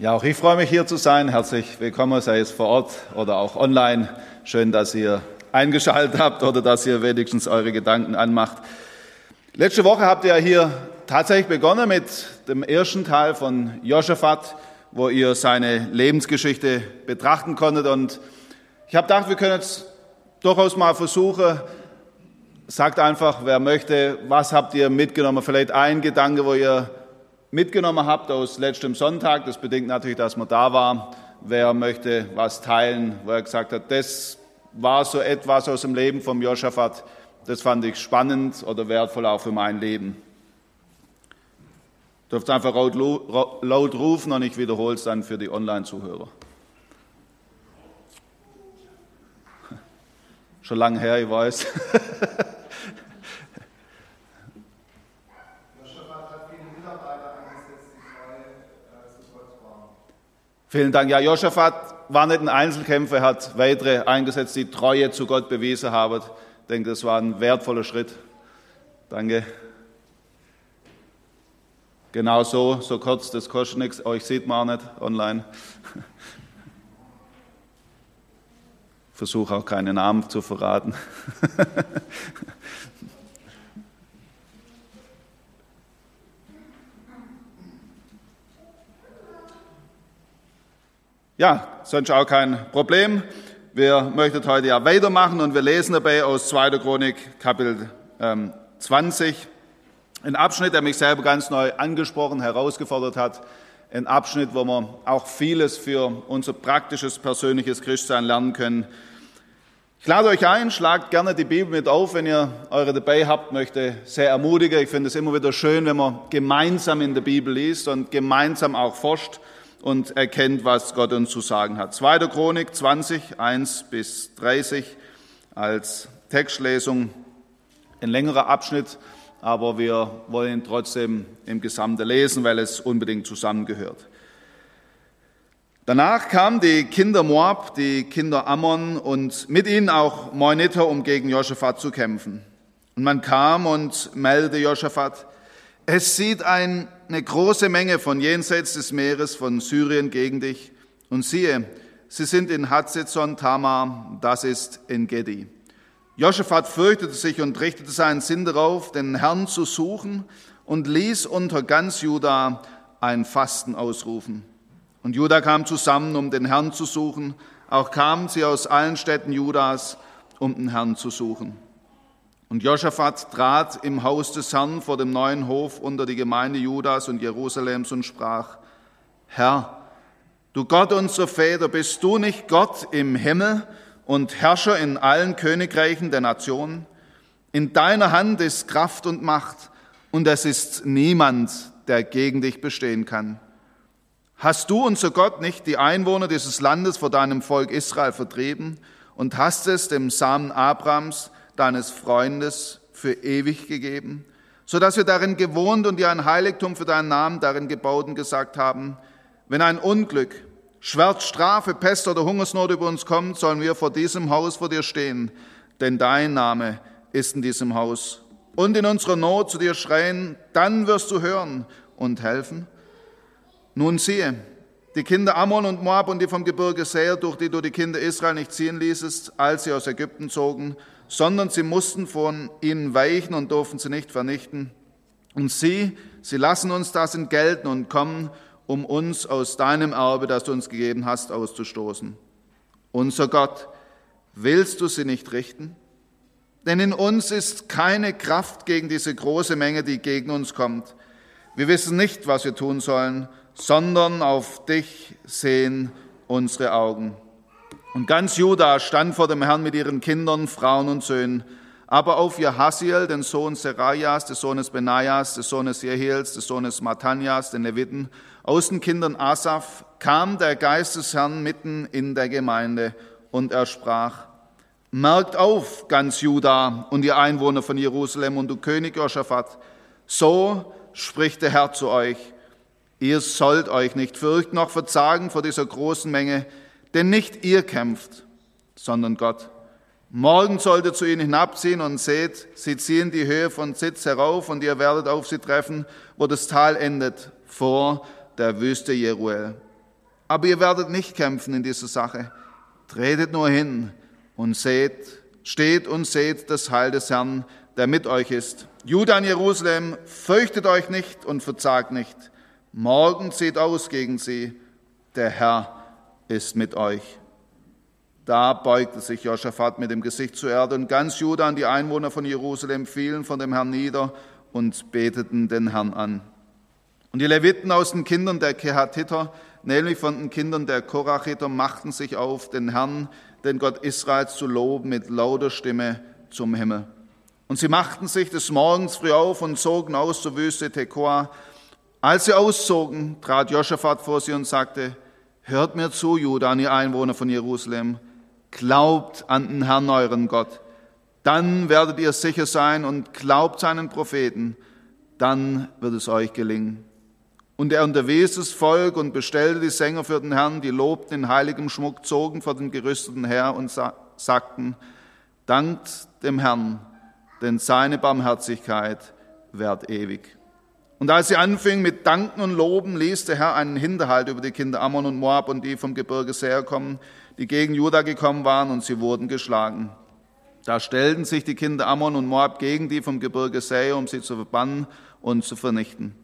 Ja, auch ich freue mich hier zu sein. Herzlich willkommen, sei es vor Ort oder auch online. Schön, dass ihr eingeschaltet habt oder dass ihr wenigstens eure Gedanken anmacht. Letzte Woche habt ihr hier tatsächlich begonnen mit dem ersten Teil von Josaphat, wo ihr seine Lebensgeschichte betrachten konntet. Und ich habe gedacht, wir können jetzt durchaus mal versuchen, sagt einfach, wer möchte, was habt ihr mitgenommen? Vielleicht ein Gedanke, wo ihr mitgenommen habt aus letztem Sonntag. Das bedingt natürlich, dass man da war. Wer möchte was teilen, wo er gesagt hat, das war so etwas aus dem Leben vom Josaphat, das fand ich spannend oder wertvoll auch für mein Leben. Du dürft einfach laut rufen und ich wiederhole es dann für die Online-Zuhörer. Schon lange her, ich weiß. Vielen Dank. Ja, Josaphat war nicht ein Einzelkämpfer, er hat weitere eingesetzt, die Treue zu Gott bewiesen haben. Ich denke, das war ein wertvoller Schritt. Danke. Genau so, so kurz, das kostet nichts. Euch sieht man auch nicht online. Versuche auch keine Namen zu verraten. Ja, sonst auch kein Problem. Wir möchten heute ja weitermachen und wir lesen dabei aus 2. Chronik Kapitel ähm, 20. Ein Abschnitt, der mich selber ganz neu angesprochen, herausgefordert hat. Ein Abschnitt, wo wir auch vieles für unser praktisches, persönliches Christsein lernen können. Ich lade euch ein, schlagt gerne die Bibel mit auf, wenn ihr eure dabei habt, möchte sehr ermutigen. Ich finde es immer wieder schön, wenn man gemeinsam in der Bibel liest und gemeinsam auch forscht und erkennt, was Gott uns zu sagen hat. 2. Chronik 20, 1 bis 30 als Textlesung. Ein längerer Abschnitt, aber wir wollen ihn trotzdem im Gesamte lesen, weil es unbedingt zusammengehört. Danach kamen die Kinder Moab, die Kinder Ammon und mit ihnen auch Moiniter, um gegen Josaphat zu kämpfen. Und man kam und meldete Josaphat, es sieht ein eine große Menge von jenseits des Meeres von Syrien gegen dich. Und siehe, sie sind in Hatzezon Tamar, das ist in Gedi. Joschafat fürchtete sich und richtete seinen Sinn darauf, den Herrn zu suchen und ließ unter ganz Juda ein Fasten ausrufen. Und Juda kam zusammen, um den Herrn zu suchen. Auch kamen sie aus allen Städten Judas, um den Herrn zu suchen. Und Josaphat trat im Haus des Herrn vor dem neuen Hof unter die Gemeinde Judas und Jerusalems und sprach, Herr, du Gott unserer Väter, bist du nicht Gott im Himmel und Herrscher in allen Königreichen der Nationen? In deiner Hand ist Kraft und Macht, und es ist niemand, der gegen dich bestehen kann. Hast du, unser Gott, nicht die Einwohner dieses Landes vor deinem Volk Israel vertrieben und hast es dem Samen Abrams, deines Freundes für ewig gegeben, so dass wir darin gewohnt und dir ein Heiligtum für deinen Namen darin gebaut und gesagt haben, wenn ein Unglück, Schwert, Strafe, Pest oder Hungersnot über uns kommt, sollen wir vor diesem Haus vor dir stehen, denn dein Name ist in diesem Haus. Und in unserer Not zu dir schreien, dann wirst du hören und helfen. Nun siehe, die Kinder Ammon und Moab und die vom Gebirge Seir, durch die du die Kinder Israel nicht ziehen ließest, als sie aus Ägypten zogen, sondern sie mussten von ihnen weichen und durften sie nicht vernichten. Und sie, sie lassen uns das entgelten und kommen, um uns aus deinem Erbe, das du uns gegeben hast, auszustoßen. Unser Gott, willst du sie nicht richten? Denn in uns ist keine Kraft gegen diese große Menge, die gegen uns kommt. Wir wissen nicht, was wir tun sollen, sondern auf dich sehen unsere Augen. Und ganz Juda stand vor dem Herrn mit ihren Kindern, Frauen und Söhnen. Aber auf Jahasiel, den Sohn Serajas, des Sohnes Benajas, des Sohnes Jehiels, des Sohnes Matanias, den Leviten, aus den Kindern Asaf, kam der Geist des Herrn mitten in der Gemeinde und er sprach, Merkt auf, ganz Juda und ihr Einwohner von Jerusalem und du König Josaphat, so spricht der Herr zu euch. Ihr sollt euch nicht fürchten noch verzagen vor dieser großen Menge, denn nicht ihr kämpft, sondern Gott. Morgen sollt ihr zu ihnen hinabziehen und seht, sie ziehen die Höhe von Sitz herauf und ihr werdet auf sie treffen, wo das Tal endet, vor der Wüste Jeruel. aber ihr werdet nicht kämpfen in dieser Sache. Tretet nur hin und seht, steht und seht das Heil des Herrn, der mit euch ist. Juda in Jerusalem, fürchtet euch nicht und verzagt nicht. Morgen seht aus gegen sie, der Herr ist mit euch. Da beugte sich Josaphat mit dem Gesicht zur Erde und ganz Juda und die Einwohner von Jerusalem fielen von dem Herrn nieder und beteten den Herrn an. Und die Leviten aus den Kindern der Kehatiter, nämlich von den Kindern der Korachiter, machten sich auf, den Herrn, den Gott Israels, zu loben mit lauter Stimme zum Himmel. Und sie machten sich des Morgens früh auf und zogen aus zur Wüste Tekoa. Als sie auszogen, trat Josaphat vor sie und sagte, Hört mir zu, Juda, an die Einwohner von Jerusalem. Glaubt an den Herrn euren Gott. Dann werdet ihr sicher sein und glaubt seinen Propheten. Dann wird es euch gelingen. Und er unterwies das Volk und bestellte die Sänger für den Herrn, die lobten in heiligem Schmuck, zogen vor den gerüsteten Herr und sagten, dankt dem Herrn, denn seine Barmherzigkeit währt ewig. Und als sie anfingen mit Danken und Loben, ließ der Herr einen Hinterhalt über die Kinder Ammon und Moab und die vom Gebirge Seher kommen, die gegen Juda gekommen waren, und sie wurden geschlagen. Da stellten sich die Kinder Ammon und Moab gegen die vom Gebirge Seher, um sie zu verbannen und zu vernichten.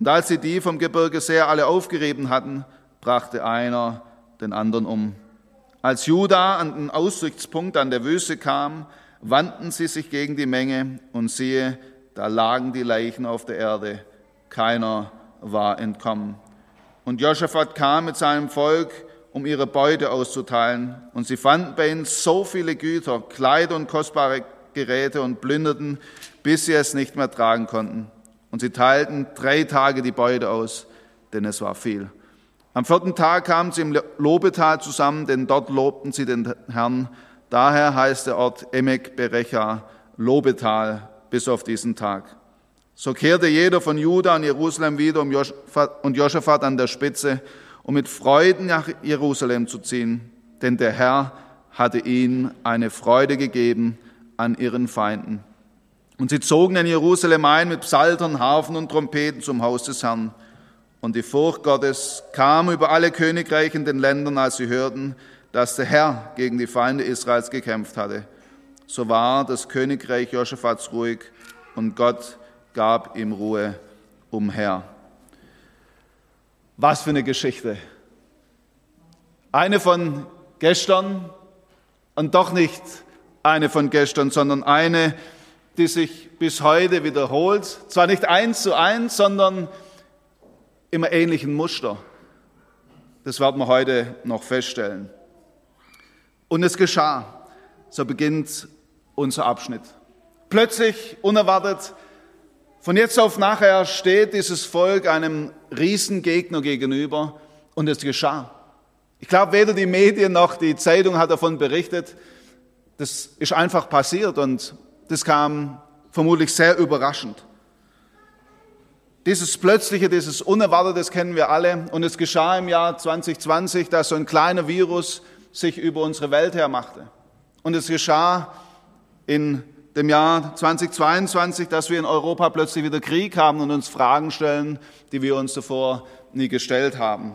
Und als sie die vom Gebirge Seer alle aufgerieben hatten, brachte einer den anderen um. Als Juda an den Aussichtspunkt an der Wüste kam, wandten sie sich gegen die Menge und siehe, da lagen die Leichen auf der Erde. Keiner war entkommen. Und Josaphat kam mit seinem Volk, um ihre Beute auszuteilen. Und sie fanden bei ihnen so viele Güter, Kleider und kostbare Geräte und plünderten, bis sie es nicht mehr tragen konnten. Und sie teilten drei Tage die Beute aus, denn es war viel. Am vierten Tag kamen sie im Lobetal zusammen, denn dort lobten sie den Herrn. Daher heißt der Ort Emek Berecha, Lobetal, bis auf diesen Tag. So kehrte jeder von Juda an Jerusalem wieder und Josaphat an der Spitze, um mit Freuden nach Jerusalem zu ziehen, denn der Herr hatte ihnen eine Freude gegeben an ihren Feinden. Und sie zogen in Jerusalem ein mit Psaltern, Harfen und Trompeten zum Haus des Herrn. Und die Furcht Gottes kam über alle Königreiche in den Ländern, als sie hörten, dass der Herr gegen die Feinde Israels gekämpft hatte. So war das Königreich Josaphats ruhig und Gott gab ihm Ruhe umher. Was für eine Geschichte. Eine von gestern und doch nicht eine von gestern, sondern eine, die sich bis heute wiederholt. Zwar nicht eins zu eins, sondern im ähnlichen Muster. Das werden wir heute noch feststellen. Und es geschah. So beginnt unser Abschnitt. Plötzlich, unerwartet, von jetzt auf nachher steht dieses Volk einem Riesengegner gegenüber und es geschah. Ich glaube, weder die Medien noch die Zeitung hat davon berichtet. Das ist einfach passiert und das kam vermutlich sehr überraschend. Dieses Plötzliche, dieses Unerwartete, das kennen wir alle. Und es geschah im Jahr 2020, dass so ein kleiner Virus sich über unsere Welt hermachte. Und es geschah in dem Jahr 2022, dass wir in Europa plötzlich wieder Krieg haben und uns Fragen stellen, die wir uns zuvor nie gestellt haben.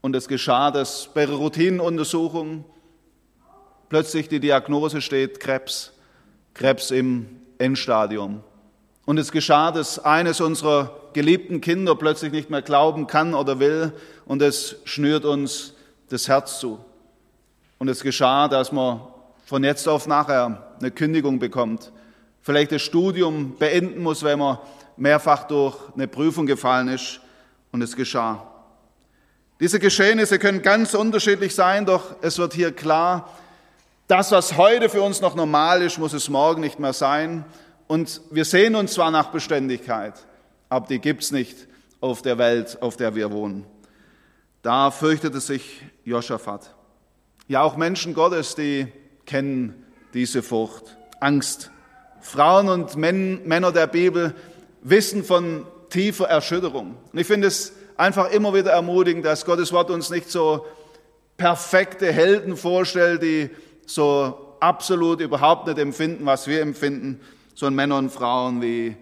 Und es geschah, dass bei Routinenuntersuchungen plötzlich die Diagnose steht Krebs. Krebs im Endstadium. Und es geschah, dass eines unserer geliebten Kinder plötzlich nicht mehr glauben kann oder will und es schnürt uns das Herz zu. Und es geschah, dass man von jetzt auf nachher eine Kündigung bekommt, vielleicht das Studium beenden muss, weil man mehrfach durch eine Prüfung gefallen ist. Und es geschah. Diese Geschehnisse können ganz unterschiedlich sein, doch es wird hier klar, das, was heute für uns noch normal ist, muss es morgen nicht mehr sein. Und wir sehen uns zwar nach Beständigkeit, aber die gibt's nicht auf der Welt, auf der wir wohnen. Da fürchtete sich Josaphat. Ja, auch Menschen Gottes, die kennen diese Furcht, Angst. Frauen und Männer der Bibel wissen von tiefer Erschütterung. Und ich finde es einfach immer wieder ermutigend, dass Gottes Wort uns nicht so perfekte Helden vorstellt, die so absolut überhaupt nicht empfinden, was wir empfinden, sondern Männer und Frauen wie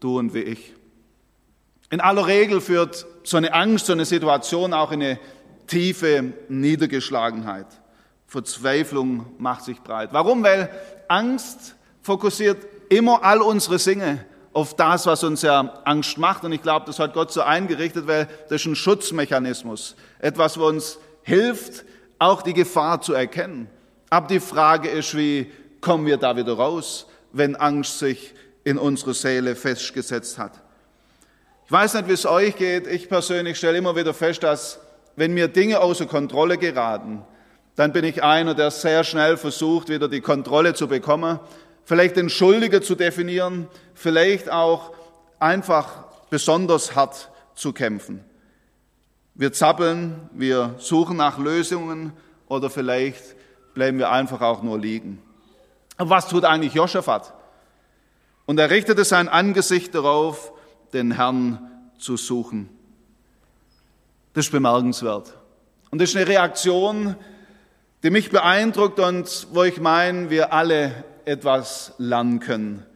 du und wie ich. In aller Regel führt so eine Angst, so eine Situation auch in eine tiefe Niedergeschlagenheit. Verzweiflung macht sich breit. Warum? Weil Angst fokussiert immer all unsere Sinne auf das, was uns ja Angst macht. Und ich glaube, das hat Gott so eingerichtet, weil das ist ein Schutzmechanismus. Etwas, was uns hilft, auch die Gefahr zu erkennen. Aber die Frage ist, wie kommen wir da wieder raus, wenn Angst sich in unsere Seele festgesetzt hat? Ich weiß nicht, wie es euch geht. Ich persönlich stelle immer wieder fest, dass wenn mir Dinge außer Kontrolle geraten, dann bin ich einer, der sehr schnell versucht, wieder die Kontrolle zu bekommen, vielleicht den Schuldiger zu definieren, vielleicht auch einfach besonders hart zu kämpfen. Wir zappeln, wir suchen nach Lösungen oder vielleicht bleiben wir einfach auch nur liegen. Aber was tut eigentlich Josaphat? Und er richtete sein Angesicht darauf, den Herrn zu suchen. Das ist bemerkenswert. Und das ist eine Reaktion, die mich beeindruckt und wo ich meine, wir alle etwas lernen können.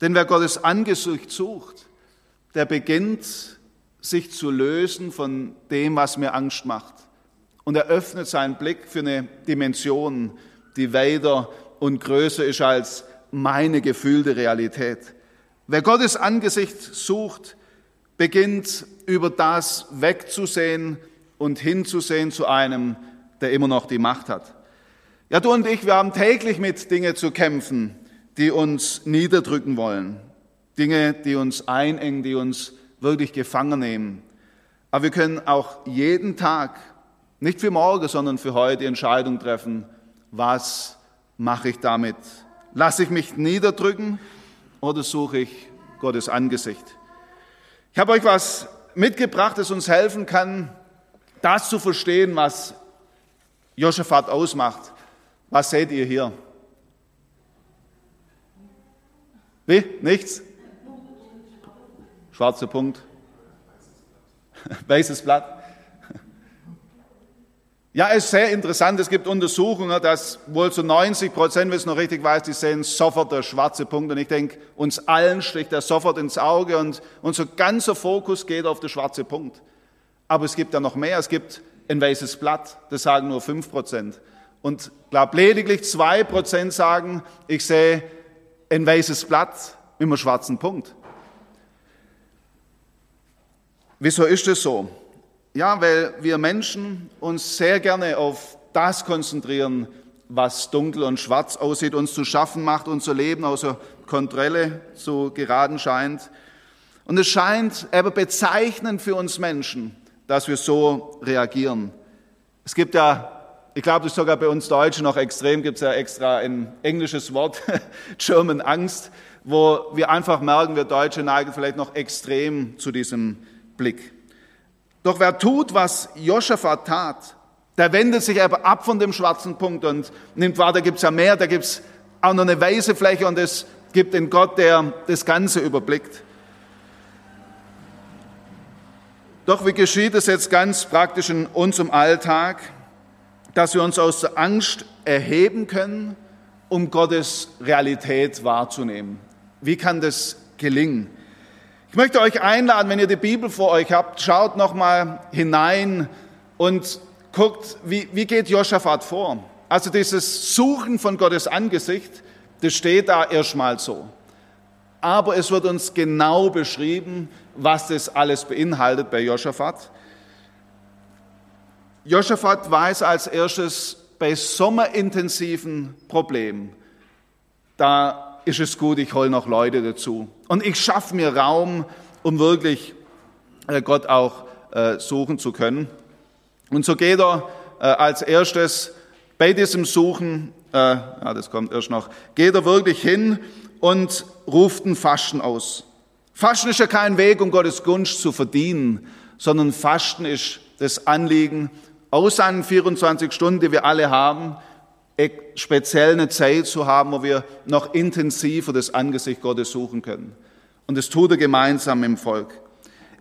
Denn wer Gottes Angesicht sucht, der beginnt sich zu lösen von dem, was mir Angst macht. Und er öffnet seinen Blick für eine Dimension, die weiter und größer ist als meine gefühlte Realität. Wer Gottes Angesicht sucht, beginnt über das wegzusehen und hinzusehen zu einem, der immer noch die Macht hat. Ja, du und ich, wir haben täglich mit Dingen zu kämpfen, die uns niederdrücken wollen. Dinge, die uns einengen, die uns wirklich gefangen nehmen. Aber wir können auch jeden Tag, nicht für morgen, sondern für heute die Entscheidung treffen, was mache ich damit? Lasse ich mich niederdrücken oder suche ich Gottes Angesicht? Ich habe euch was mitgebracht, das uns helfen kann, das zu verstehen, was Josaphat ausmacht. Was seht ihr hier? Wie? Nichts? Schwarzer Punkt. Weißes Blatt. Ja, es ist sehr interessant. Es gibt Untersuchungen, dass wohl zu 90 Prozent, wenn es noch richtig weiß, die sehen sofort der schwarze Punkt. Und ich denke, uns allen sticht er sofort ins Auge und unser ganzer Fokus geht auf den schwarze Punkt. Aber es gibt ja noch mehr. Es gibt ein weißes Blatt. Das sagen nur 5 Prozent. Und glaube lediglich 2 Prozent sagen, ich sehe ein weißes Blatt mit einem schwarzen Punkt. Wieso ist es so? Ja, weil wir Menschen uns sehr gerne auf das konzentrieren, was dunkel und schwarz aussieht, uns zu schaffen macht, unser Leben außer Kontrolle zu geraten scheint. Und es scheint aber bezeichnend für uns Menschen, dass wir so reagieren. Es gibt ja, ich glaube, das ist sogar bei uns Deutschen noch extrem, gibt es ja extra ein englisches Wort, German Angst, wo wir einfach merken, wir Deutsche neigen vielleicht noch extrem zu diesem Blick. Doch wer tut, was Joschafat tat, der wendet sich aber ab von dem schwarzen Punkt und nimmt wahr, da gibt's ja mehr, da gibt's auch noch eine weiße Fläche und es gibt den Gott, der das Ganze überblickt. Doch wie geschieht es jetzt ganz praktisch in unserem Alltag, dass wir uns aus der Angst erheben können, um Gottes Realität wahrzunehmen? Wie kann das gelingen? Ich möchte euch einladen, wenn ihr die Bibel vor euch habt, schaut noch mal hinein und guckt, wie, wie geht Josaphat vor. Also dieses Suchen von Gottes Angesicht, das steht da erstmal so. Aber es wird uns genau beschrieben, was das alles beinhaltet bei Josaphat. Josaphat weiß als erstes bei sommerintensiven Problemen, da ist es gut, ich hole noch Leute dazu. Und ich schaffe mir Raum, um wirklich äh, Gott auch äh, suchen zu können. Und so geht er äh, als erstes bei diesem Suchen, ja, das kommt erst noch, geht er wirklich hin und ruft ein Fasten aus. Fasten ist ja kein Weg, um Gottes Gunst zu verdienen, sondern Fasten ist das Anliegen, aus seinen 24 Stunden, die wir alle haben, speziell eine Zeit zu haben, wo wir noch intensiver das Angesicht Gottes suchen können. Und das tut er gemeinsam im Volk.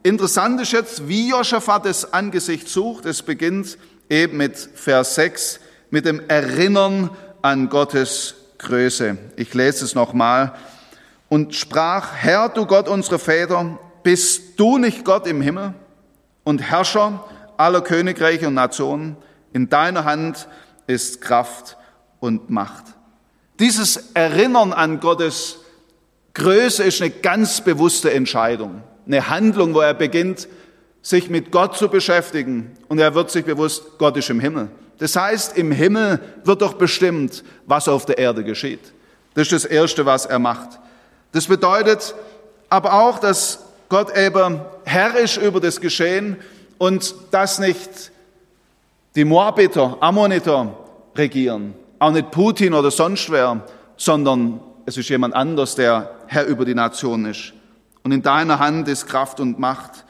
Interessant ist jetzt, wie Josaphat das Angesicht sucht. Es beginnt eben mit Vers 6, mit dem Erinnern an Gottes Größe. Ich lese es nochmal. Und sprach, Herr, du Gott unserer Väter, bist du nicht Gott im Himmel und Herrscher aller Königreiche und Nationen. In deiner Hand ist Kraft und Macht. Dieses Erinnern an Gottes Größe ist eine ganz bewusste Entscheidung, eine Handlung, wo er beginnt, sich mit Gott zu beschäftigen und er wird sich bewusst, Gott ist im Himmel. Das heißt, im Himmel wird doch bestimmt, was auf der Erde geschieht. Das ist das Erste, was er macht. Das bedeutet aber auch, dass Gott eben Herr ist über das Geschehen und dass nicht die Moabiter, Ammoniter regieren, auch nicht Putin oder sonst wer, sondern es ist jemand anders, der Herr über die Nation ist. Und in deiner Hand ist Kraft und Macht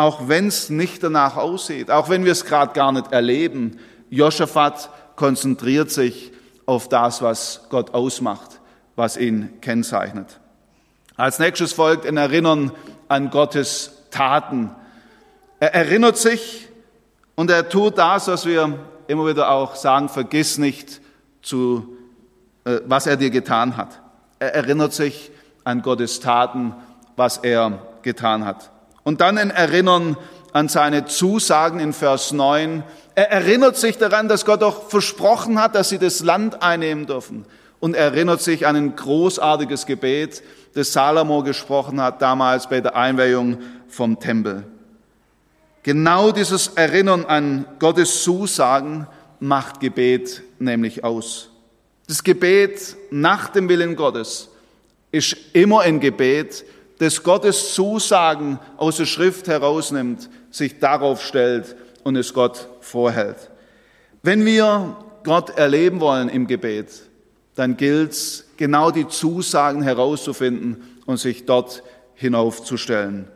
auch wenn es nicht danach aussieht, auch wenn wir es gerade gar nicht erleben. Josaphat konzentriert sich auf das, was Gott ausmacht, was ihn kennzeichnet. Als nächstes folgt ein Erinnern an Gottes Taten. Er erinnert sich und er tut das, was wir immer wieder auch sagen, vergiss nicht, zu, äh, was er dir getan hat. Er erinnert sich an Gottes Taten, was er getan hat. Und dann ein Erinnern an seine Zusagen in Vers 9. Er erinnert sich daran, dass Gott auch versprochen hat, dass sie das Land einnehmen dürfen. Und er erinnert sich an ein großartiges Gebet, das Salomo gesprochen hat damals bei der Einweihung vom Tempel. Genau dieses Erinnern an Gottes Zusagen macht Gebet nämlich aus. Das Gebet nach dem Willen Gottes ist immer ein Gebet, das Gottes Zusagen aus der Schrift herausnimmt, sich darauf stellt und es Gott vorhält. Wenn wir Gott erleben wollen im Gebet, dann gilt es, genau die Zusagen herauszufinden und sich dort hinaufzustellen.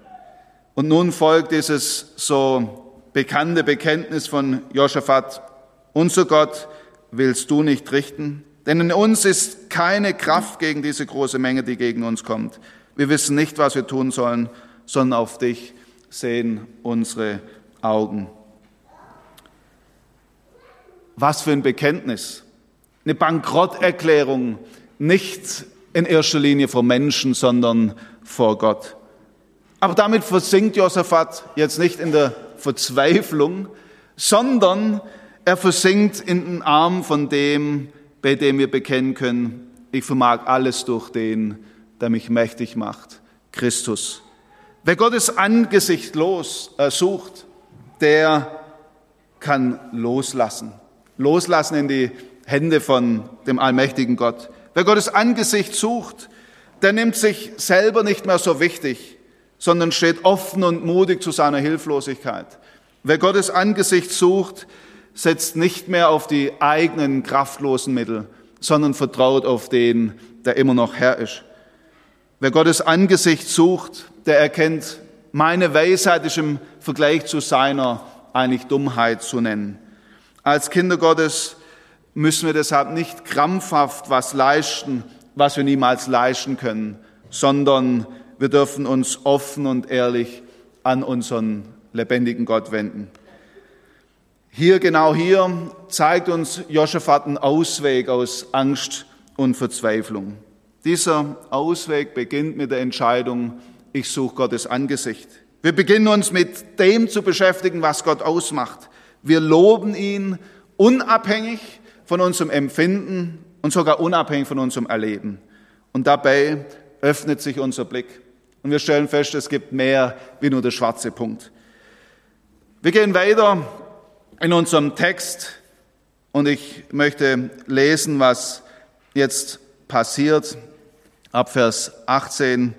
Und nun folgt dieses so bekannte Bekenntnis von Josaphat. Unser Gott willst du nicht richten, denn in uns ist keine Kraft gegen diese große Menge, die gegen uns kommt. Wir wissen nicht, was wir tun sollen, sondern auf dich sehen unsere Augen. Was für ein Bekenntnis. Eine Bankrotterklärung, nicht in erster Linie vor Menschen, sondern vor Gott. Aber damit versinkt Josaphat jetzt nicht in der Verzweiflung, sondern er versinkt in den Arm von dem, bei dem wir bekennen können, ich vermag alles durch den, der mich mächtig macht, Christus. Wer Gottes Angesicht los, äh, sucht, der kann loslassen. Loslassen in die Hände von dem allmächtigen Gott. Wer Gottes Angesicht sucht, der nimmt sich selber nicht mehr so wichtig, sondern steht offen und mutig zu seiner Hilflosigkeit. Wer Gottes Angesicht sucht, setzt nicht mehr auf die eigenen kraftlosen Mittel, sondern vertraut auf den, der immer noch Herr ist. Wer Gottes Angesicht sucht, der erkennt, meine Weisheit ist im Vergleich zu seiner eigentlich Dummheit zu nennen. Als Kinder Gottes müssen wir deshalb nicht krampfhaft was leisten, was wir niemals leisten können, sondern wir dürfen uns offen und ehrlich an unseren lebendigen Gott wenden. Hier, genau hier, zeigt uns Joschafat einen Ausweg aus Angst und Verzweiflung. Dieser Ausweg beginnt mit der Entscheidung, ich suche Gottes Angesicht. Wir beginnen uns mit dem zu beschäftigen, was Gott ausmacht. Wir loben ihn unabhängig von unserem Empfinden und sogar unabhängig von unserem Erleben. Und dabei öffnet sich unser Blick. Und wir stellen fest, es gibt mehr wie nur der schwarze Punkt. Wir gehen weiter in unserem Text und ich möchte lesen, was jetzt passiert ab Vers 18,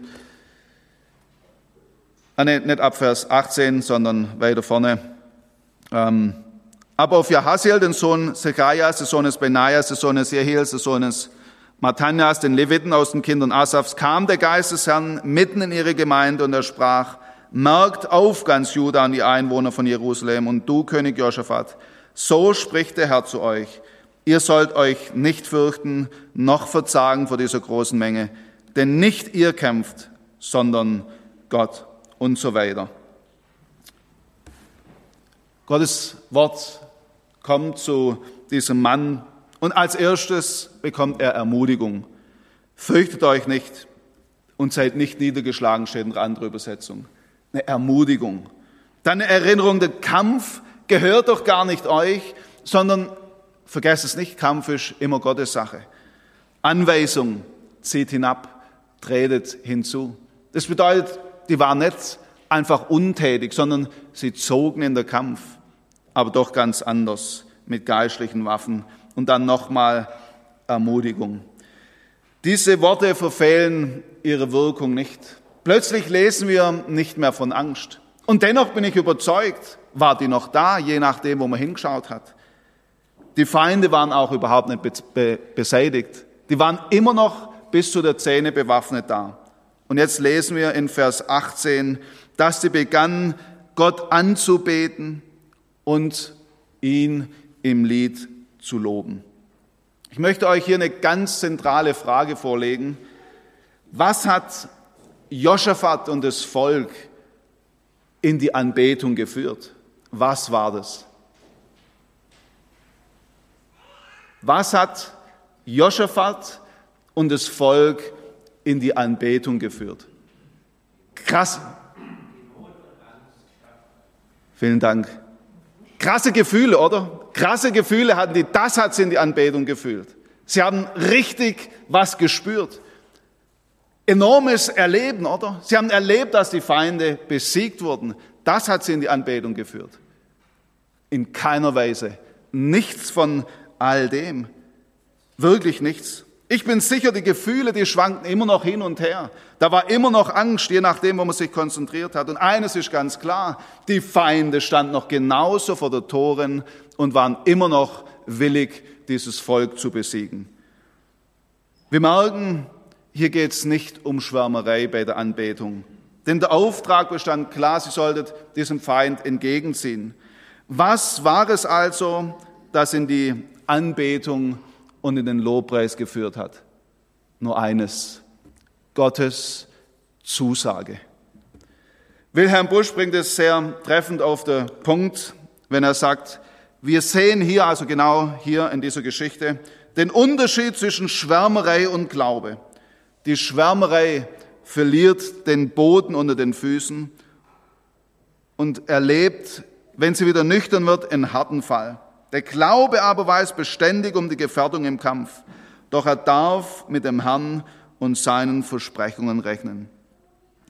ah, nee, nicht ab Vers 18, sondern weiter vorne. Ähm, aber auf Jahasiel, den Sohn Zecharias, des Sohnes Benaias, des Sohnes Jehiels, des Sohnes Matanias, den Leviten aus den Kindern Asafs, kam der Geist des Herrn mitten in ihre Gemeinde und er sprach, merkt auf ganz Juda und die Einwohner von Jerusalem und du, König Josaphat, so spricht der Herr zu euch. Ihr sollt euch nicht fürchten, noch verzagen vor dieser großen Menge, denn nicht ihr kämpft, sondern Gott und so weiter. Gottes Wort kommt zu diesem Mann und als erstes bekommt er Ermutigung. Fürchtet euch nicht und seid nicht niedergeschlagen, steht in der anderen Übersetzung. Eine Ermutigung. Dann eine Erinnerung, der Kampf gehört doch gar nicht euch, sondern vergesst es nicht, Kampf ist immer Gottes Sache. Anweisung, zieht hinab, tretet hinzu. Das bedeutet, die waren nicht einfach untätig, sondern sie zogen in der Kampf, aber doch ganz anders mit geistlichen Waffen. Und dann nochmal Ermutigung. Diese Worte verfehlen ihre Wirkung nicht. Plötzlich lesen wir nicht mehr von Angst. Und dennoch bin ich überzeugt, war die noch da, je nachdem, wo man hingeschaut hat. Die Feinde waren auch überhaupt nicht beseitigt. Die waren immer noch bis zu der Zähne bewaffnet da. Und jetzt lesen wir in Vers 18, dass sie begannen, Gott anzubeten und ihn im Lied zu loben. Ich möchte euch hier eine ganz zentrale Frage vorlegen. Was hat Joschafat und das Volk in die Anbetung geführt? Was war das? Was hat Joschafat und das Volk in die Anbetung geführt? Krass. Vielen Dank. Krasse Gefühle, oder? Krasse Gefühle hatten die, das hat sie in die Anbetung gefühlt. Sie haben richtig was gespürt. Enormes Erleben, oder? Sie haben erlebt, dass die Feinde besiegt wurden. Das hat sie in die Anbetung geführt. In keiner Weise. Nichts von all dem. Wirklich nichts. Ich bin sicher, die Gefühle, die schwanken immer noch hin und her. Da war immer noch Angst, je nachdem, wo man sich konzentriert hat. Und eines ist ganz klar, die Feinde standen noch genauso vor der Toren und waren immer noch willig, dieses Volk zu besiegen. Wir merken, hier geht es nicht um Schwärmerei bei der Anbetung. Denn der Auftrag bestand klar, sie solltet diesem Feind entgegenziehen. Was war es also, das in die Anbetung und in den Lobpreis geführt hat. Nur eines, Gottes Zusage. Wilhelm Busch bringt es sehr treffend auf den Punkt, wenn er sagt, wir sehen hier, also genau hier in dieser Geschichte, den Unterschied zwischen Schwärmerei und Glaube. Die Schwärmerei verliert den Boden unter den Füßen und erlebt, wenn sie wieder nüchtern wird, einen harten Fall. Der Glaube aber weiß beständig um die Gefährdung im Kampf, doch er darf mit dem Herrn und seinen Versprechungen rechnen.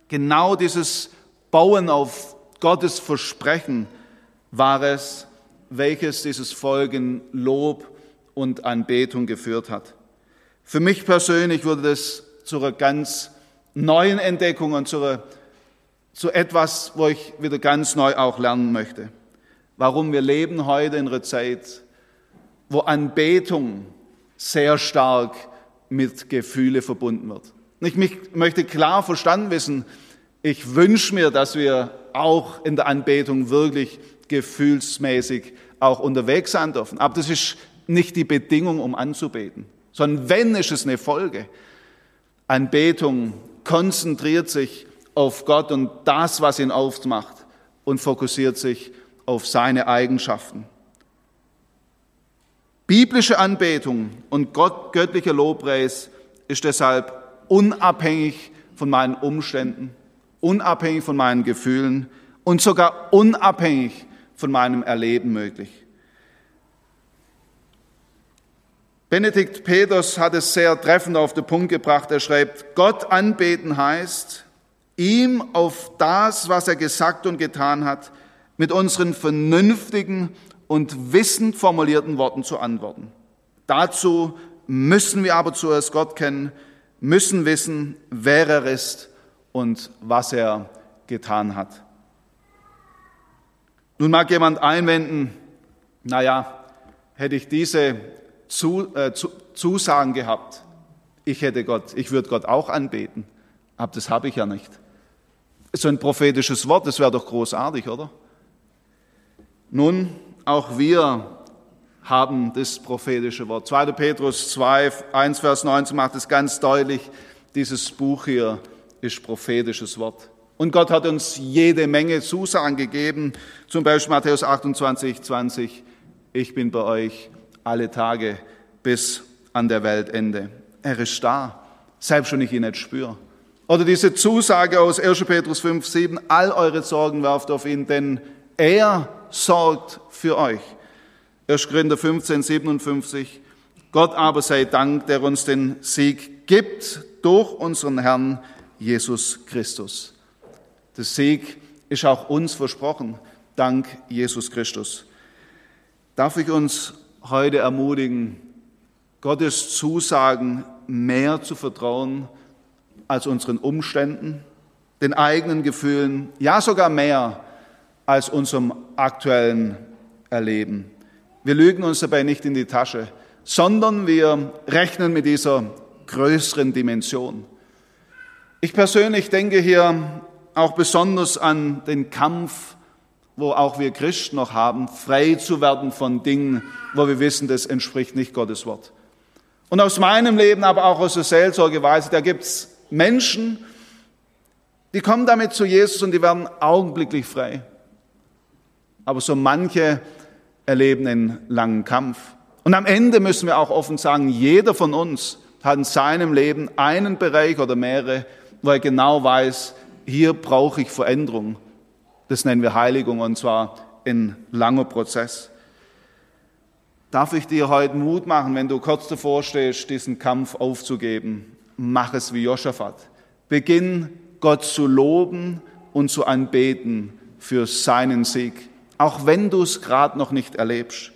Genau dieses Bauen auf Gottes Versprechen war es, welches dieses Volk in Lob und Anbetung geführt hat. Für mich persönlich wurde das zu einer ganz neuen Entdeckung und zu, einer, zu etwas, wo ich wieder ganz neu auch lernen möchte warum wir leben heute in einer Zeit, wo Anbetung sehr stark mit Gefühle verbunden wird. Ich möchte klar verstanden wissen, ich wünsche mir, dass wir auch in der Anbetung wirklich gefühlsmäßig auch unterwegs sein dürfen. Aber das ist nicht die Bedingung, um anzubeten, sondern wenn, ist es eine Folge. Anbetung konzentriert sich auf Gott und das, was ihn aufmacht und fokussiert sich auf seine Eigenschaften. Biblische Anbetung und Gott, göttlicher Lobpreis ist deshalb unabhängig von meinen Umständen, unabhängig von meinen Gefühlen und sogar unabhängig von meinem Erleben möglich. Benedikt Peters hat es sehr treffend auf den Punkt gebracht. Er schreibt, Gott anbeten heißt, ihm auf das, was er gesagt und getan hat, mit unseren vernünftigen und wissend formulierten Worten zu antworten. Dazu müssen wir aber zuerst Gott kennen, müssen wissen, wer er ist und was er getan hat. Nun mag jemand einwenden, naja, hätte ich diese äh, Zusagen gehabt, ich hätte Gott, ich würde Gott auch anbeten. Aber das habe ich ja nicht. So ein prophetisches Wort, das wäre doch großartig, oder? Nun, auch wir haben das prophetische Wort. 2. Petrus 2, 1, Vers 19 macht es ganz deutlich, dieses Buch hier ist prophetisches Wort. Und Gott hat uns jede Menge Zusagen gegeben, zum Beispiel Matthäus 28, 20, ich bin bei euch alle Tage bis an der Weltende. Er ist da, selbst wenn ich ihn nicht spüre. Oder diese Zusage aus 1. Petrus 5, 7, all eure Sorgen werft auf ihn, denn Er sorgt für euch. 1. Korinther 15, 57. Gott aber sei Dank, der uns den Sieg gibt durch unseren Herrn Jesus Christus. Der Sieg ist auch uns versprochen, dank Jesus Christus. Darf ich uns heute ermutigen, Gottes Zusagen mehr zu vertrauen als unseren Umständen, den eigenen Gefühlen, ja sogar mehr als unserem aktuellen Erleben. Wir lügen uns dabei nicht in die Tasche, sondern wir rechnen mit dieser größeren Dimension. Ich persönlich denke hier auch besonders an den Kampf, wo auch wir Christen noch haben, frei zu werden von Dingen, wo wir wissen, das entspricht nicht Gottes Wort. Und aus meinem Leben, aber auch aus der Seelsorge weiß ich, da gibt es Menschen, die kommen damit zu Jesus und die werden augenblicklich frei. Aber so manche erleben einen langen Kampf. Und am Ende müssen wir auch offen sagen, jeder von uns hat in seinem Leben einen Bereich oder mehrere, wo er genau weiß, hier brauche ich Veränderung. Das nennen wir Heiligung und zwar ein langer Prozess. Darf ich dir heute Mut machen, wenn du kurz davor stehst, diesen Kampf aufzugeben? Mach es wie Josaphat. Beginn Gott zu loben und zu anbeten für seinen Sieg. Auch wenn du es gerade noch nicht erlebst.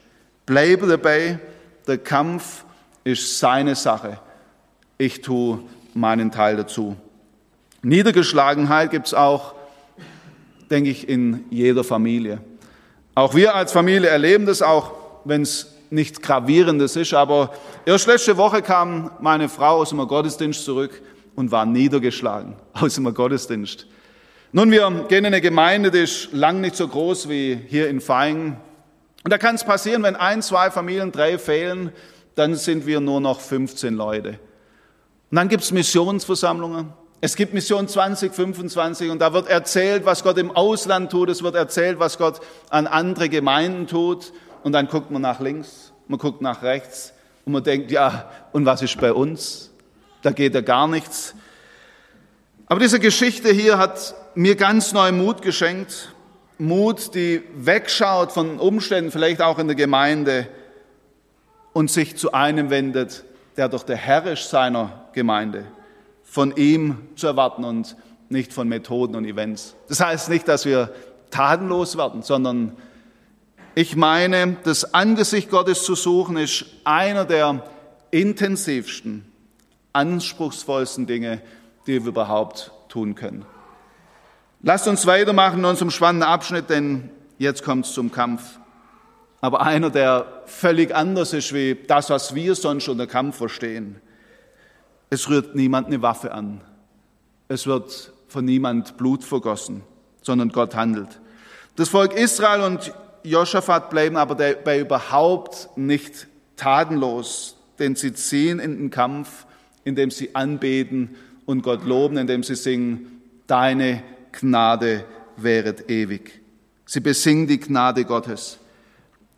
Bleibe dabei, der Kampf ist seine Sache. Ich tue meinen Teil dazu. Niedergeschlagenheit gibt es auch, denke ich, in jeder Familie. Auch wir als Familie erleben das auch, wenn es nichts Gravierendes ist. Aber erst letzte Woche kam meine Frau aus dem Gottesdienst zurück und war niedergeschlagen aus dem Gottesdienst. Nun, wir gehen in eine Gemeinde, die ist lang nicht so groß wie hier in Feingen. Und da kann es passieren, wenn ein, zwei Familien, drei fehlen, dann sind wir nur noch 15 Leute. Und dann gibt es Missionsversammlungen. Es gibt Mission 2025 und da wird erzählt, was Gott im Ausland tut. Es wird erzählt, was Gott an andere Gemeinden tut. Und dann guckt man nach links, man guckt nach rechts und man denkt, ja, und was ist bei uns? Da geht ja gar nichts. Aber diese Geschichte hier hat mir ganz neu Mut geschenkt. Mut, die wegschaut von Umständen, vielleicht auch in der Gemeinde und sich zu einem wendet, der doch der Herr ist seiner Gemeinde von ihm zu erwarten und nicht von Methoden und Events. Das heißt nicht, dass wir tatenlos werden, sondern ich meine, das Angesicht Gottes zu suchen ist einer der intensivsten, anspruchsvollsten Dinge, die wir überhaupt tun können. Lasst uns weitermachen in unserem spannenden Abschnitt, denn jetzt kommt es zum Kampf. Aber einer, der völlig anders ist wie das, was wir sonst unter Kampf verstehen. Es rührt niemand eine Waffe an. Es wird von niemand Blut vergossen, sondern Gott handelt. Das Volk Israel und Josaphat bleiben aber dabei überhaupt nicht tatenlos, denn sie ziehen in den Kampf, indem sie anbeten und Gott loben, indem sie singen, deine Gnade wäret ewig. Sie besingen die Gnade Gottes.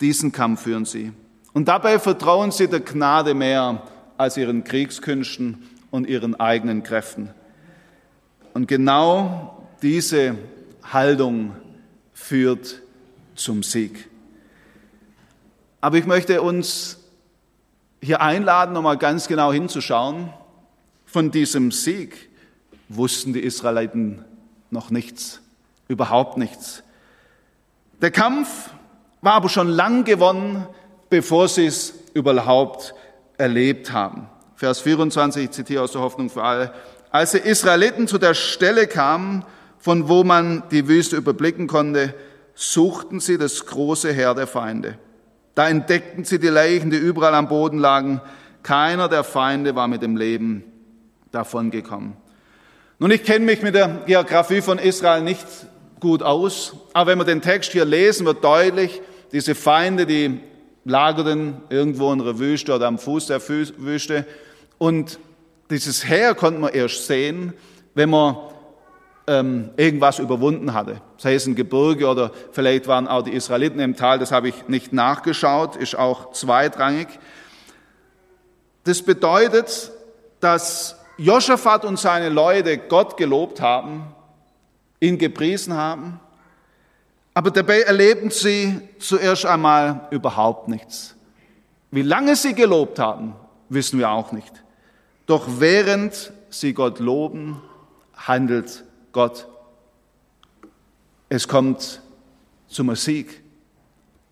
Diesen Kampf führen sie. Und dabei vertrauen sie der Gnade mehr als ihren Kriegskünsten und ihren eigenen Kräften. Und genau diese Haltung führt zum Sieg. Aber ich möchte uns hier einladen, nochmal ganz genau hinzuschauen. Von diesem Sieg wussten die Israeliten noch nichts, überhaupt nichts. Der Kampf war aber schon lang gewonnen, bevor sie es überhaupt erlebt haben. Vers 24, ich zitiere aus der Hoffnung für alle. Als die Israeliten zu der Stelle kamen, von wo man die Wüste überblicken konnte, suchten sie das große Heer der Feinde. Da entdeckten sie die Leichen, die überall am Boden lagen. Keiner der Feinde war mit dem Leben davongekommen. Nun, ich kenne mich mit der Geografie von Israel nicht gut aus, aber wenn wir den Text hier lesen, wird deutlich, diese Feinde, die lagerten irgendwo in der Wüste oder am Fuß der Wüste. Und dieses Heer konnte man erst sehen, wenn man ähm, irgendwas überwunden hatte. Sei es ein Gebirge oder vielleicht waren auch die Israeliten im Tal, das habe ich nicht nachgeschaut, ist auch zweitrangig. Das bedeutet, dass Josaphat und seine Leute Gott gelobt haben, ihn gepriesen haben, Aber dabei erleben sie zuerst einmal überhaupt nichts. Wie lange sie gelobt haben, wissen wir auch nicht. Doch während sie Gott loben, handelt Gott. Es kommt zum Sieg.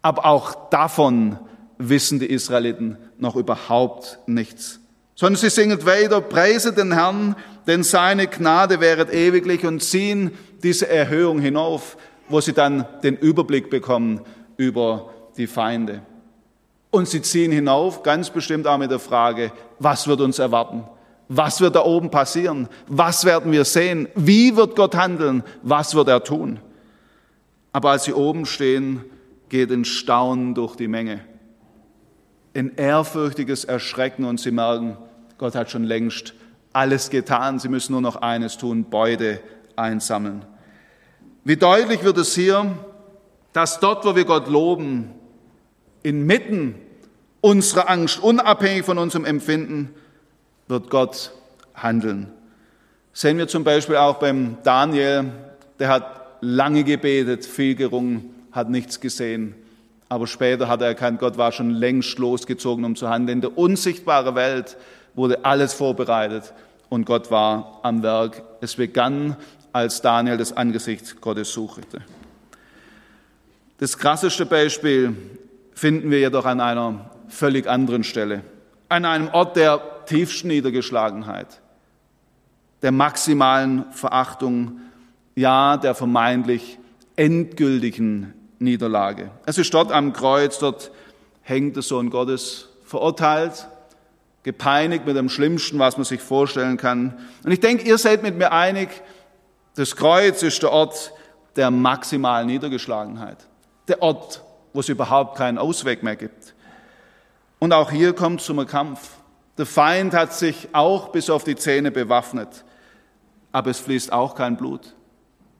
Aber auch davon wissen die Israeliten noch überhaupt nichts. Sondern sie singen weiter, preise den Herrn, denn seine Gnade wäret ewiglich und ziehen diese Erhöhung hinauf, wo sie dann den Überblick bekommen über die Feinde. Und sie ziehen hinauf, ganz bestimmt auch mit der Frage, was wird uns erwarten? Was wird da oben passieren? Was werden wir sehen? Wie wird Gott handeln? Was wird er tun? Aber als sie oben stehen, geht ein Staunen durch die Menge. Ein ehrfürchtiges Erschrecken und sie merken, Gott hat schon längst alles getan. Sie müssen nur noch eines tun, Beute einsammeln. Wie deutlich wird es hier, dass dort, wo wir Gott loben, inmitten unserer Angst, unabhängig von unserem Empfinden, wird Gott handeln. Sehen wir zum Beispiel auch beim Daniel, der hat lange gebetet, viel gerungen, hat nichts gesehen. Aber später hat er erkannt, Gott war schon längst losgezogen, um zu handeln. In der unsichtbaren Welt wurde alles vorbereitet und Gott war am Werk. Es begann, als Daniel das Angesicht Gottes suchte. Das krasseste Beispiel finden wir jedoch an einer völlig anderen Stelle, an einem Ort der tiefsten Niedergeschlagenheit, der maximalen Verachtung, ja der vermeintlich endgültigen Niederlage. Es ist dort am Kreuz, dort hängt der Sohn Gottes verurteilt, gepeinigt mit dem Schlimmsten, was man sich vorstellen kann. Und ich denke, ihr seid mit mir einig, das Kreuz ist der Ort der maximalen Niedergeschlagenheit, der Ort, wo es überhaupt keinen Ausweg mehr gibt. Und auch hier kommt zum Kampf. Der Feind hat sich auch bis auf die Zähne bewaffnet, aber es fließt auch kein Blut.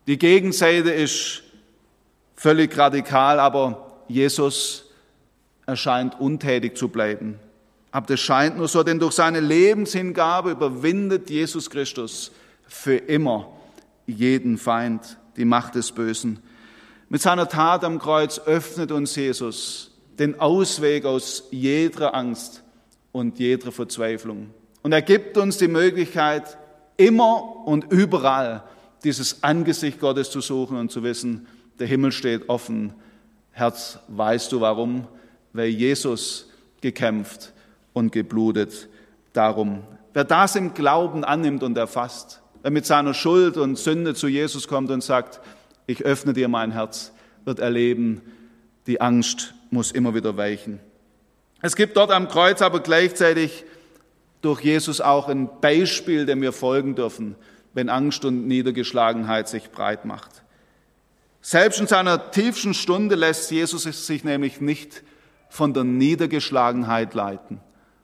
Die Gegenseite ist völlig radikal, aber Jesus erscheint untätig zu bleiben. Aber das scheint nur so, denn durch seine Lebenshingabe überwindet Jesus Christus für immer jeden Feind, die Macht des Bösen. Mit seiner Tat am Kreuz öffnet uns Jesus den Ausweg aus jeder Angst und jeder Verzweiflung. Und er gibt uns die Möglichkeit, immer und überall dieses Angesicht Gottes zu suchen und zu wissen, der Himmel steht offen. Herz, weißt du warum? Weil Jesus gekämpft und geblutet darum. Wer das im Glauben annimmt und erfasst, wer mit seiner Schuld und Sünde zu Jesus kommt und sagt, ich öffne dir mein Herz, wird erleben, die Angst muss immer wieder weichen. Es gibt dort am Kreuz aber gleichzeitig durch Jesus auch ein Beispiel, dem wir folgen dürfen, wenn Angst und Niedergeschlagenheit sich breit macht. Selbst in seiner tiefsten Stunde lässt Jesus sich nämlich nicht von der Niedergeschlagenheit leiten,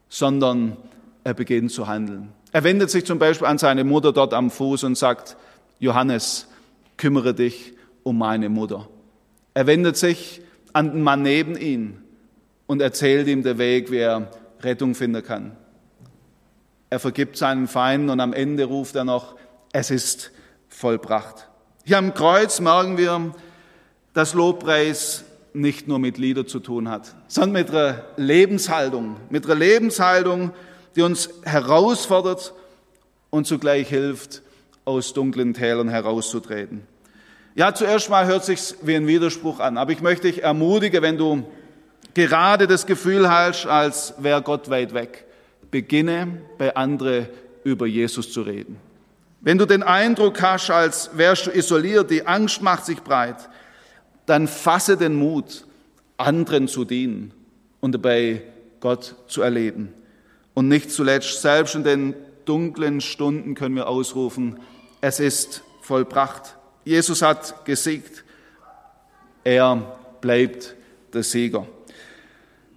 sondern er beginnt zu handeln. Er wendet sich zum Beispiel an seine Mutter dort am Fuß und sagt, Johannes, kümmere dich um meine Mutter. Er wendet sich an den Mann neben ihn und erzählt ihm den Weg, wie er Rettung finden kann. Er vergibt seinen Feinden und am Ende ruft er noch, es ist vollbracht. Hier am Kreuz merken wir, dass Lobpreis nicht nur mit Lieder zu tun hat, sondern mit einer Lebenshaltung, mit einer Lebenshaltung, die uns herausfordert und zugleich hilft, aus dunklen Tälern herauszutreten. Ja, zuerst mal hört sich's wie ein Widerspruch an, aber ich möchte dich ermutigen, wenn du gerade das Gefühl hast, als wäre Gott weit weg, beginne bei andere über Jesus zu reden. Wenn du den Eindruck hast, als wärst du isoliert, die Angst macht sich breit, dann fasse den Mut, anderen zu dienen und dabei Gott zu erleben. Und nicht zuletzt, selbst in den dunklen Stunden können wir ausrufen, es ist vollbracht. Jesus hat gesiegt. Er bleibt der Sieger.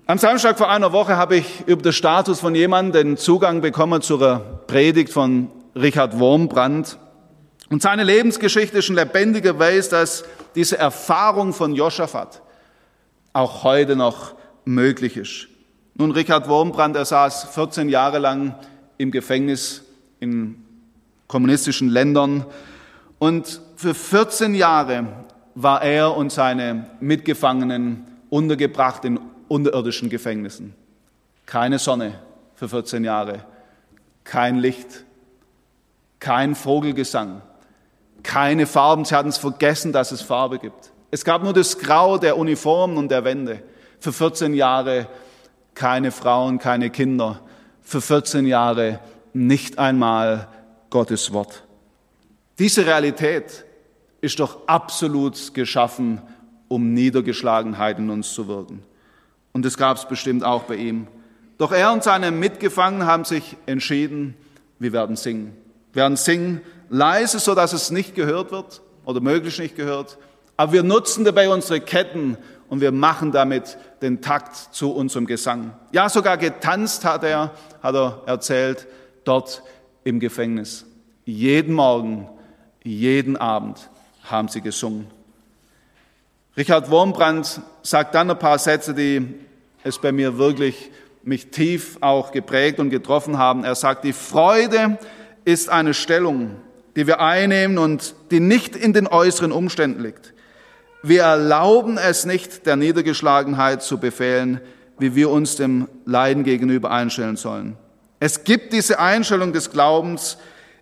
Am Samstag vor einer Woche habe ich über den Status von jemandem den Zugang bekommen zur Predigt von Richard Wormbrand. Und seine Lebensgeschichte ist ein lebendiger Beweis, dass diese Erfahrung von Josaphat auch heute noch möglich ist. Nun, Richard Wormbrand, er saß 14 Jahre lang im Gefängnis in kommunistischen Ländern und für 14 Jahre war er und seine Mitgefangenen untergebracht in unterirdischen Gefängnissen. Keine Sonne für 14 Jahre, kein Licht, kein Vogelgesang, keine Farben. Sie hatten es vergessen, dass es Farbe gibt. Es gab nur das Grau der Uniformen und der Wände. Für 14 Jahre keine Frauen, keine Kinder. Für 14 Jahre nicht einmal Gottes Wort. Diese Realität ist doch absolut geschaffen, um Niedergeschlagenheit in uns zu wirken. Und das gab es bestimmt auch bei ihm. Doch er und seine Mitgefangenen haben sich entschieden, wir werden singen. Wir werden singen leise, so dass es nicht gehört wird oder möglichst nicht gehört. Aber wir nutzen dabei unsere Ketten und wir machen damit den Takt zu unserem Gesang. Ja, sogar getanzt hat er, hat er erzählt, dort im Gefängnis. Jeden Morgen, jeden Abend haben sie gesungen. Richard Wurmbrand sagt dann ein paar Sätze, die es bei mir wirklich mich tief auch geprägt und getroffen haben. Er sagt, die Freude ist eine Stellung, die wir einnehmen und die nicht in den äußeren Umständen liegt. Wir erlauben es nicht, der Niedergeschlagenheit zu befehlen, wie wir uns dem Leiden gegenüber einstellen sollen. Es gibt diese Einstellung des Glaubens,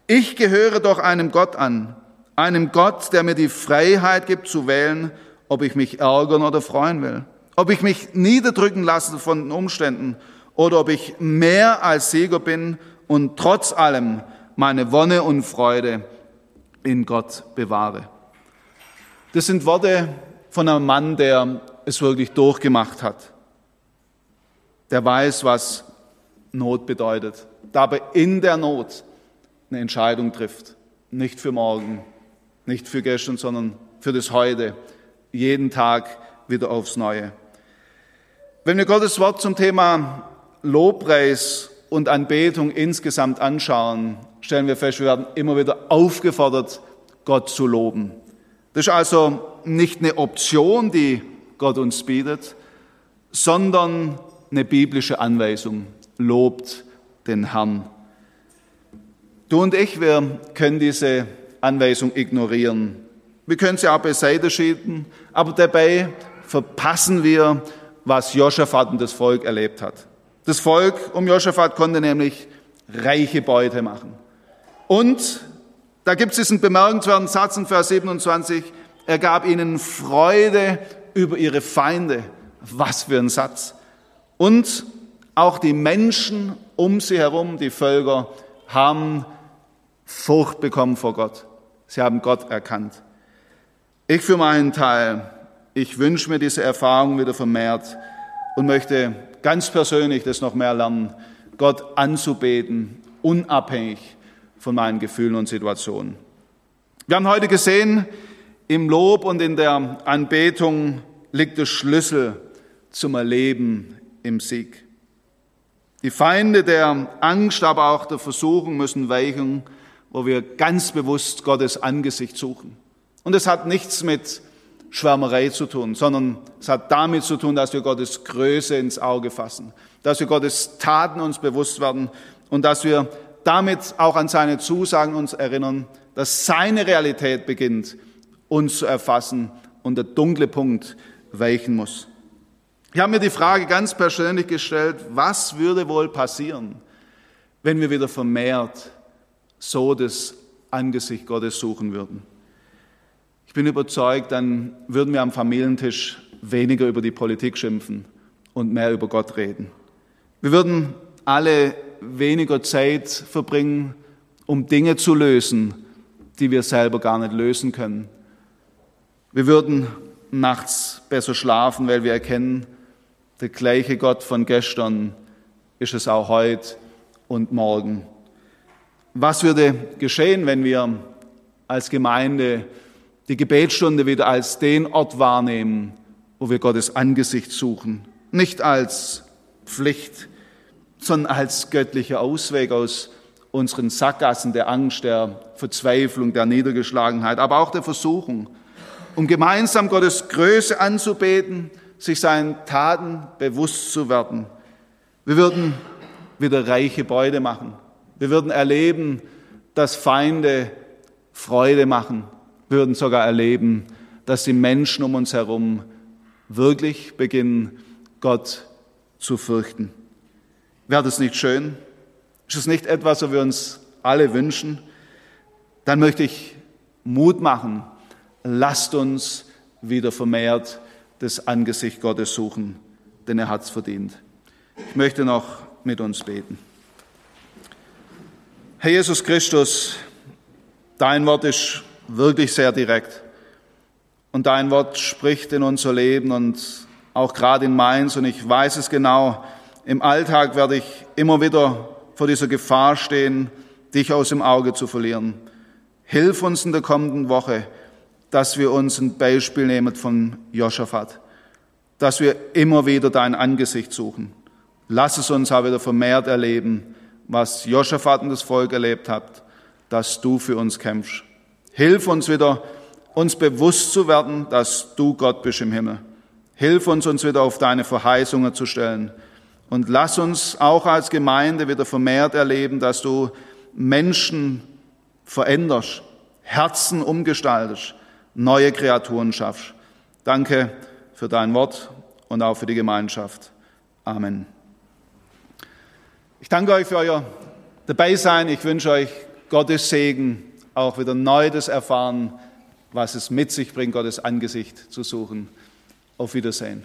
ich gehöre doch einem Gott an, einem Gott, der mir die Freiheit gibt zu wählen, ob ich mich ärgern oder freuen will, ob ich mich niederdrücken lasse von den Umständen oder ob ich mehr als Sieger bin und trotz allem meine Wonne und Freude in Gott bewahre. Das sind Worte von einem Mann, der es wirklich durchgemacht hat, der weiß, was Not bedeutet, dabei in der Not eine Entscheidung trifft, nicht für morgen, nicht für gestern, sondern für das Heute, jeden Tag wieder aufs Neue. Wenn wir Gottes Wort zum Thema Lobpreis und Anbetung insgesamt anschauen, stellen wir fest, wir werden immer wieder aufgefordert, Gott zu loben. Das ist also nicht eine Option, die Gott uns bietet, sondern eine biblische Anweisung. Lobt den Herrn. Du und ich, wir können diese Anweisung ignorieren. Wir können sie auch beiseite schieben, aber dabei verpassen wir, was Josaphat und das Volk erlebt hat. Das Volk um Josaphat konnte nämlich reiche Beute machen. Und da gibt es diesen bemerkenswerten Satz in Vers 27, er gab ihnen Freude über ihre Feinde. Was für ein Satz. Und auch die Menschen um sie herum, die Völker, haben Furcht bekommen vor Gott. Sie haben Gott erkannt. Ich für meinen Teil, ich wünsche mir diese Erfahrung wieder vermehrt und möchte ganz persönlich das noch mehr lernen, Gott anzubeten, unabhängig von meinen Gefühlen und Situationen. Wir haben heute gesehen, im Lob und in der Anbetung liegt der Schlüssel zum Erleben im Sieg. Die Feinde der Angst, aber auch der Versuchung müssen weichen, wo wir ganz bewusst Gottes Angesicht suchen. Und es hat nichts mit Schwärmerei zu tun, sondern es hat damit zu tun, dass wir Gottes Größe ins Auge fassen, dass wir Gottes Taten uns bewusst werden und dass wir damit auch an seine Zusagen uns erinnern, dass seine Realität beginnt, uns zu erfassen und der dunkle Punkt weichen muss. Ich habe mir die Frage ganz persönlich gestellt, was würde wohl passieren, wenn wir wieder vermehrt so das Angesicht Gottes suchen würden? Bin überzeugt, dann würden wir am Familientisch weniger über die Politik schimpfen und mehr über Gott reden. Wir würden alle weniger Zeit verbringen, um Dinge zu lösen, die wir selber gar nicht lösen können. Wir würden nachts besser schlafen, weil wir erkennen, der gleiche Gott von gestern ist es auch heute und morgen. Was würde geschehen, wenn wir als Gemeinde die Gebetsstunde wieder als den Ort wahrnehmen, wo wir Gottes Angesicht suchen. Nicht als Pflicht, sondern als göttlicher Ausweg aus unseren Sackgassen der Angst, der Verzweiflung, der Niedergeschlagenheit, aber auch der Versuchung, um gemeinsam Gottes Größe anzubeten, sich seinen Taten bewusst zu werden. Wir würden wieder reiche Beute machen. Wir würden erleben, dass Feinde Freude machen, würden sogar erleben, dass die Menschen um uns herum wirklich beginnen, Gott zu fürchten. Wäre das nicht schön? Ist es nicht etwas, was wir uns alle wünschen? Dann möchte ich Mut machen. Lasst uns wieder vermehrt das Angesicht Gottes suchen, denn er hat es verdient. Ich möchte noch mit uns beten. Herr Jesus Christus, dein Wort ist wirklich sehr direkt. Und dein Wort spricht in unser Leben und auch gerade in Mainz. Und ich weiß es genau, im Alltag werde ich immer wieder vor dieser Gefahr stehen, dich aus dem Auge zu verlieren. Hilf uns in der kommenden Woche, dass wir uns ein Beispiel nehmen von Joschafat, dass wir immer wieder dein Angesicht suchen. Lass es uns auch wieder vermehrt erleben, was Joschafat und das Volk erlebt hat, dass du für uns kämpfst. Hilf uns wieder, uns bewusst zu werden, dass du Gott bist im Himmel. Hilf uns, uns wieder auf deine Verheißungen zu stellen. Und lass uns auch als Gemeinde wieder vermehrt erleben, dass du Menschen veränderst, Herzen umgestaltest, neue Kreaturen schaffst. Danke für dein Wort und auch für die Gemeinschaft. Amen. Ich danke euch für euer Dabeisein. Ich wünsche euch Gottes Segen, auch wieder neu das Erfahren, was es mit sich bringt, Gottes Angesicht zu suchen. Auf Wiedersehen.